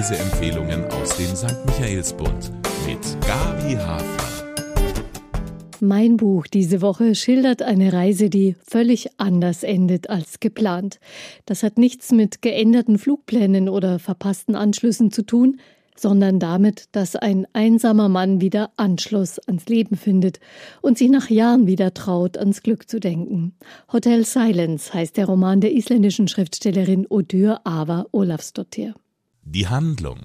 Leseempfehlungen aus dem St. Michaelsbund mit Gabi Hafler. Mein Buch diese Woche schildert eine Reise, die völlig anders endet als geplant. Das hat nichts mit geänderten Flugplänen oder verpassten Anschlüssen zu tun, sondern damit, dass ein einsamer Mann wieder Anschluss ans Leben findet und sich nach Jahren wieder traut, ans Glück zu denken. Hotel Silence heißt der Roman der isländischen Schriftstellerin Odur Ava Olafsdottir. Die Handlung.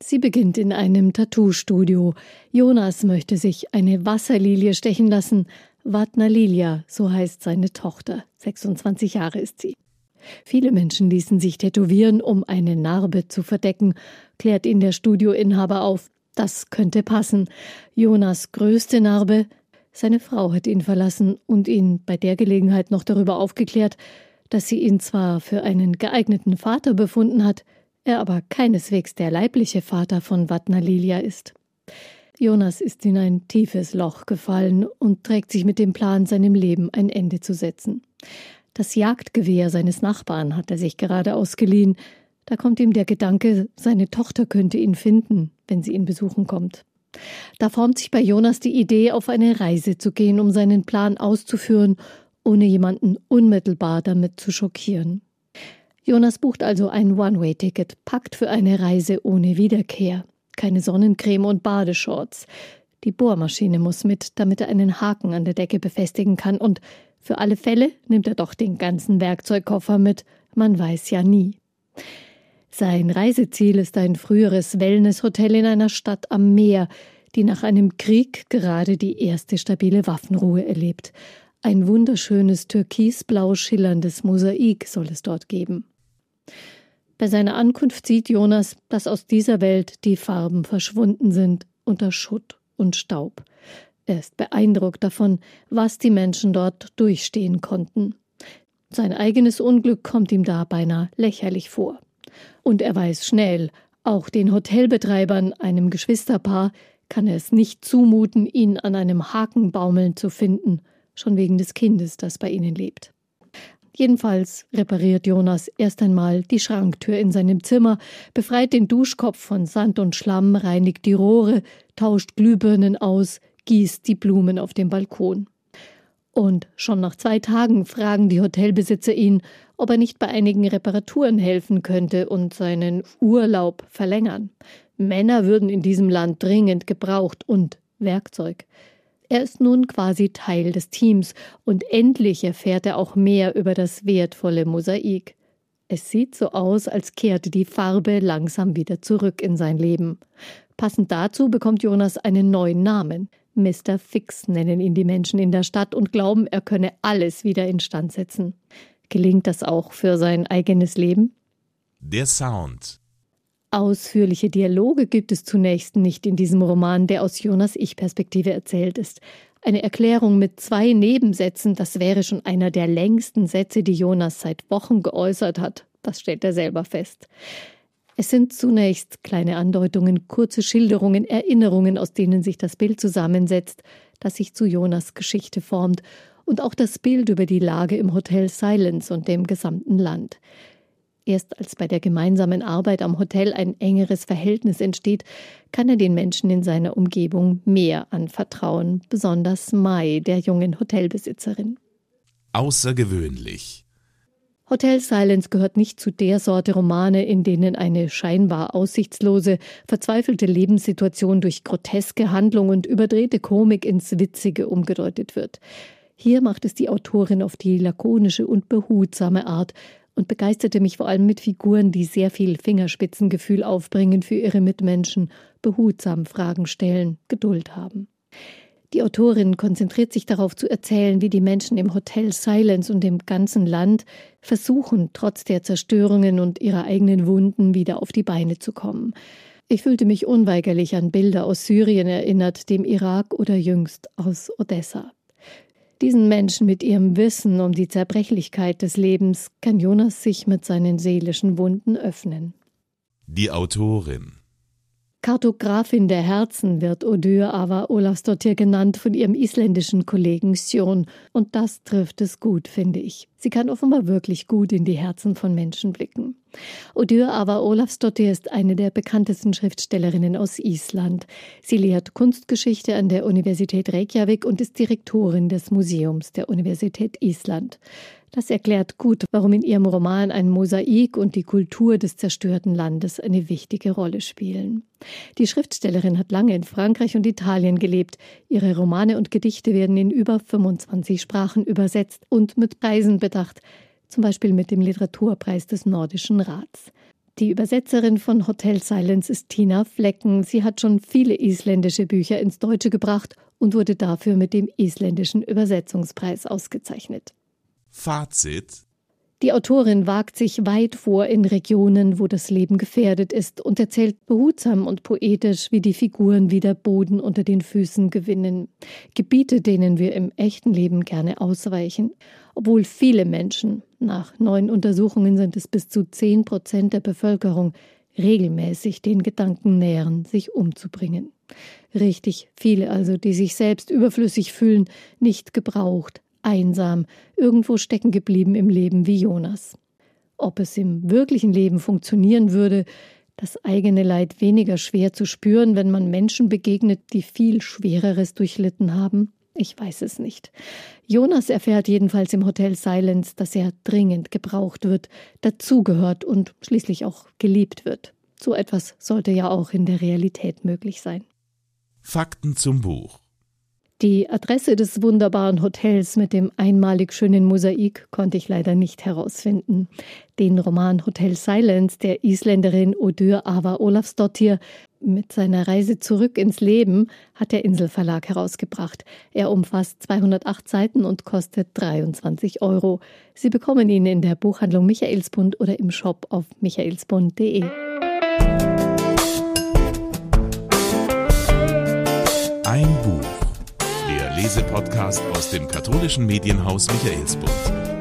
Sie beginnt in einem Tattoo-Studio. Jonas möchte sich eine Wasserlilie stechen lassen. Vatna Lilia, so heißt seine Tochter. 26 Jahre ist sie. Viele Menschen ließen sich tätowieren, um eine Narbe zu verdecken, klärt ihn der Studioinhaber auf. Das könnte passen. Jonas größte Narbe. Seine Frau hat ihn verlassen und ihn bei der Gelegenheit noch darüber aufgeklärt, dass sie ihn zwar für einen geeigneten Vater befunden hat, er aber keineswegs der leibliche Vater von Vatna Lilia ist. Jonas ist in ein tiefes Loch gefallen und trägt sich mit dem Plan, seinem Leben ein Ende zu setzen. Das Jagdgewehr seines Nachbarn hat er sich gerade ausgeliehen. Da kommt ihm der Gedanke, seine Tochter könnte ihn finden, wenn sie ihn besuchen kommt. Da formt sich bei Jonas die Idee, auf eine Reise zu gehen, um seinen Plan auszuführen, ohne jemanden unmittelbar damit zu schockieren. Jonas bucht also ein One-Way-Ticket, packt für eine Reise ohne Wiederkehr. Keine Sonnencreme und Badeshorts. Die Bohrmaschine muss mit, damit er einen Haken an der Decke befestigen kann und für alle Fälle nimmt er doch den ganzen Werkzeugkoffer mit, man weiß ja nie. Sein Reiseziel ist ein früheres Wellnesshotel in einer Stadt am Meer, die nach einem Krieg gerade die erste stabile Waffenruhe erlebt. Ein wunderschönes türkisblau schillerndes Mosaik soll es dort geben. Bei seiner Ankunft sieht Jonas, dass aus dieser Welt die Farben verschwunden sind unter Schutt und Staub. Er ist beeindruckt davon, was die Menschen dort durchstehen konnten. Sein eigenes Unglück kommt ihm da beinahe lächerlich vor. Und er weiß schnell, auch den Hotelbetreibern, einem Geschwisterpaar, kann er es nicht zumuten, ihn an einem Haken baumeln zu finden, schon wegen des Kindes, das bei ihnen lebt. Jedenfalls repariert Jonas erst einmal die Schranktür in seinem Zimmer, befreit den Duschkopf von Sand und Schlamm, reinigt die Rohre, tauscht Glühbirnen aus, gießt die Blumen auf dem Balkon. Und schon nach zwei Tagen fragen die Hotelbesitzer ihn, ob er nicht bei einigen Reparaturen helfen könnte und seinen Urlaub verlängern. Männer würden in diesem Land dringend gebraucht und Werkzeug. Er ist nun quasi Teil des Teams und endlich erfährt er auch mehr über das wertvolle Mosaik. Es sieht so aus, als kehrte die Farbe langsam wieder zurück in sein Leben. Passend dazu bekommt Jonas einen neuen Namen. Mr. Fix nennen ihn die Menschen in der Stadt und glauben, er könne alles wieder instand setzen. Gelingt das auch für sein eigenes Leben? Der Sound. Ausführliche Dialoge gibt es zunächst nicht in diesem Roman, der aus Jonas Ich-Perspektive erzählt ist. Eine Erklärung mit zwei Nebensätzen, das wäre schon einer der längsten Sätze, die Jonas seit Wochen geäußert hat. Das stellt er selber fest. Es sind zunächst kleine Andeutungen, kurze Schilderungen, Erinnerungen, aus denen sich das Bild zusammensetzt, das sich zu Jonas Geschichte formt, und auch das Bild über die Lage im Hotel Silence und dem gesamten Land. Erst als bei der gemeinsamen Arbeit am Hotel ein engeres Verhältnis entsteht, kann er den Menschen in seiner Umgebung mehr anvertrauen, besonders Mai, der jungen Hotelbesitzerin. Außergewöhnlich. Hotel Silence gehört nicht zu der Sorte Romane, in denen eine scheinbar aussichtslose, verzweifelte Lebenssituation durch groteske Handlung und überdrehte Komik ins Witzige umgedeutet wird. Hier macht es die Autorin auf die lakonische und behutsame Art und begeisterte mich vor allem mit Figuren, die sehr viel Fingerspitzengefühl aufbringen für ihre Mitmenschen, behutsam Fragen stellen, Geduld haben. Die Autorin konzentriert sich darauf zu erzählen, wie die Menschen im Hotel Silence und im ganzen Land versuchen, trotz der Zerstörungen und ihrer eigenen Wunden wieder auf die Beine zu kommen. Ich fühlte mich unweigerlich an Bilder aus Syrien erinnert, dem Irak oder jüngst aus Odessa. Diesen Menschen mit ihrem Wissen um die Zerbrechlichkeit des Lebens kann Jonas sich mit seinen seelischen Wunden öffnen. Die Autorin Kartografin der Herzen wird Odur Ava Olafsdottir genannt von ihrem isländischen Kollegen Sjon, und das trifft es gut, finde ich. Sie kann offenbar wirklich gut in die Herzen von Menschen blicken. Odur Ava Olafsdottir ist eine der bekanntesten Schriftstellerinnen aus Island. Sie lehrt Kunstgeschichte an der Universität Reykjavik und ist Direktorin des Museums der Universität Island. Das erklärt gut, warum in ihrem Roman ein Mosaik und die Kultur des zerstörten Landes eine wichtige Rolle spielen. Die Schriftstellerin hat lange in Frankreich und Italien gelebt. Ihre Romane und Gedichte werden in über 25 Sprachen übersetzt und mit Preisen bedacht, zum Beispiel mit dem Literaturpreis des Nordischen Rats. Die Übersetzerin von Hotel Silence ist Tina Flecken. Sie hat schon viele isländische Bücher ins Deutsche gebracht und wurde dafür mit dem isländischen Übersetzungspreis ausgezeichnet. Fazit die Autorin wagt sich weit vor in Regionen, wo das Leben gefährdet ist und erzählt behutsam und poetisch, wie die Figuren wieder Boden unter den Füßen gewinnen. Gebiete, denen wir im echten Leben gerne ausweichen. Obwohl viele Menschen, nach neuen Untersuchungen sind es bis zu zehn Prozent der Bevölkerung, regelmäßig den Gedanken nähern, sich umzubringen. Richtig viele also, die sich selbst überflüssig fühlen, nicht gebraucht, einsam, irgendwo stecken geblieben im Leben wie Jonas. Ob es im wirklichen Leben funktionieren würde, das eigene Leid weniger schwer zu spüren, wenn man Menschen begegnet, die viel Schwereres durchlitten haben? Ich weiß es nicht. Jonas erfährt jedenfalls im Hotel Silence, dass er dringend gebraucht wird, dazugehört und schließlich auch geliebt wird. So etwas sollte ja auch in der Realität möglich sein. Fakten zum Buch. Die Adresse des wunderbaren Hotels mit dem einmalig schönen Mosaik konnte ich leider nicht herausfinden. Den Roman Hotel Silence der Isländerin Odur Ava Olafsdottir mit seiner Reise zurück ins Leben hat der Inselverlag herausgebracht. Er umfasst 208 Seiten und kostet 23 Euro. Sie bekommen ihn in der Buchhandlung Michaelsbund oder im Shop auf michaelsbund.de. Lesepodcast aus dem katholischen Medienhaus Michaelsbund.